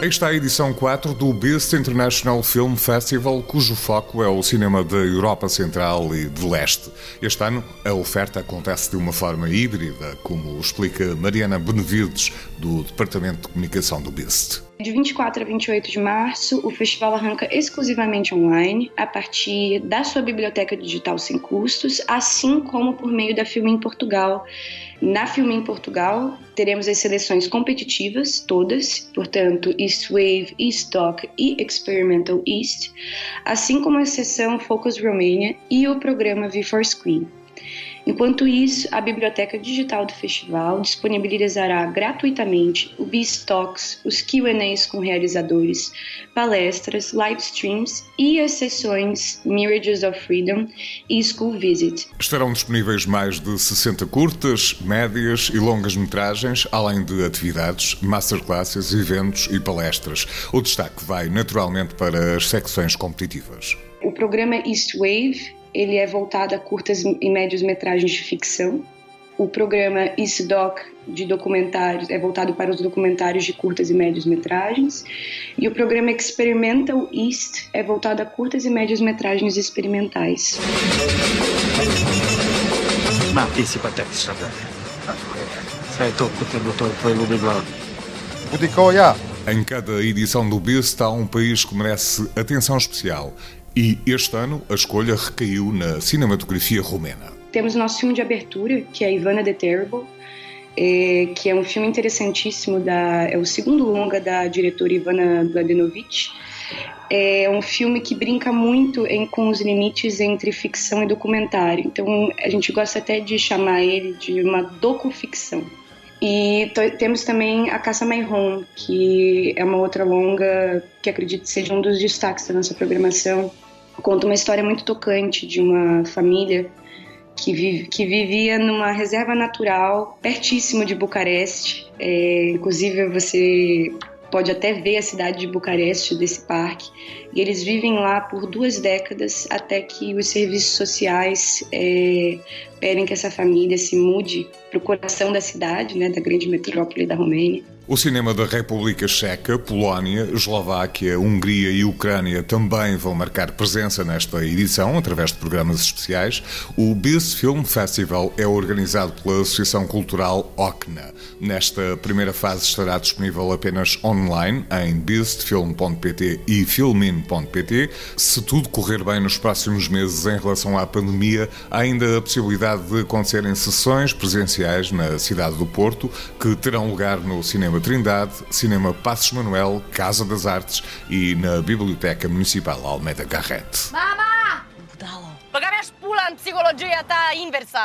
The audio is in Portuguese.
Aí está a edição 4 do Beast International Film Festival, cujo foco é o cinema da Europa Central e de Leste. Este ano, a oferta acontece de uma forma híbrida, como explica Mariana Benevides, do Departamento de Comunicação do Beast. De 24 a 28 de março, o festival arranca exclusivamente online, a partir da sua biblioteca digital sem custos, assim como por meio da Filme em Portugal. Na Filme em Portugal, teremos as seleções competitivas, todas, portanto, East Wave, East Doc e Experimental East, assim como a sessão Focus Romania e o programa V4 Screen. Enquanto isso, a biblioteca digital do festival disponibilizará gratuitamente o Talks, os Q&As com realizadores, palestras, live streams e as sessões Mirages of Freedom e School Visit. Estarão disponíveis mais de 60 curtas, médias e longas metragens, além de atividades, masterclasses, eventos e palestras. O destaque vai naturalmente para as secções competitivas. O programa East Wave ele é voltado a curtas e médios metragens de ficção. O programa ISDOC de documentários é voltado para os documentários de curtas e médios metragens. E o programa Experimental East é voltado a curtas e médias metragens experimentais. Em cada edição do BIST há um país que merece atenção especial e este ano a escolha recaiu na cinematografia romena. Temos nosso filme de abertura, que é Ivana the Terrible, é, que é um filme interessantíssimo, da, é o segundo longa da diretora Ivana Mladenovic. É um filme que brinca muito em, com os limites entre ficção e documentário. Então a gente gosta até de chamar ele de uma docuficção. E temos também A Caça Home, que é uma outra longa que acredito seja um dos destaques da nossa programação. Conta uma história muito tocante de uma família que, vive, que vivia numa reserva natural pertíssimo de Bucareste. É, inclusive, você pode até ver a cidade de Bucareste desse parque. E eles vivem lá por duas décadas até que os serviços sociais é, pedem que essa família se mude para o coração da cidade, né, da grande metrópole da Romênia. O cinema da República Checa, Polónia, Eslováquia, Hungria e Ucrânia também vão marcar presença nesta edição através de programas especiais. O Beast Film Festival é organizado pela Associação Cultural OCNA. Nesta primeira fase estará disponível apenas online em beastfilm.pt e filmin.pt. Se tudo correr bem nos próximos meses em relação à pandemia, ainda a possibilidade de acontecerem sessões presenciais na cidade do Porto que terão lugar no Cinema Trindade, Cinema Passos Manuel, Casa das Artes e na Biblioteca Municipal Almeida Garrett. Mama! Budalo. Băga mea pula în psihologia ta inversă!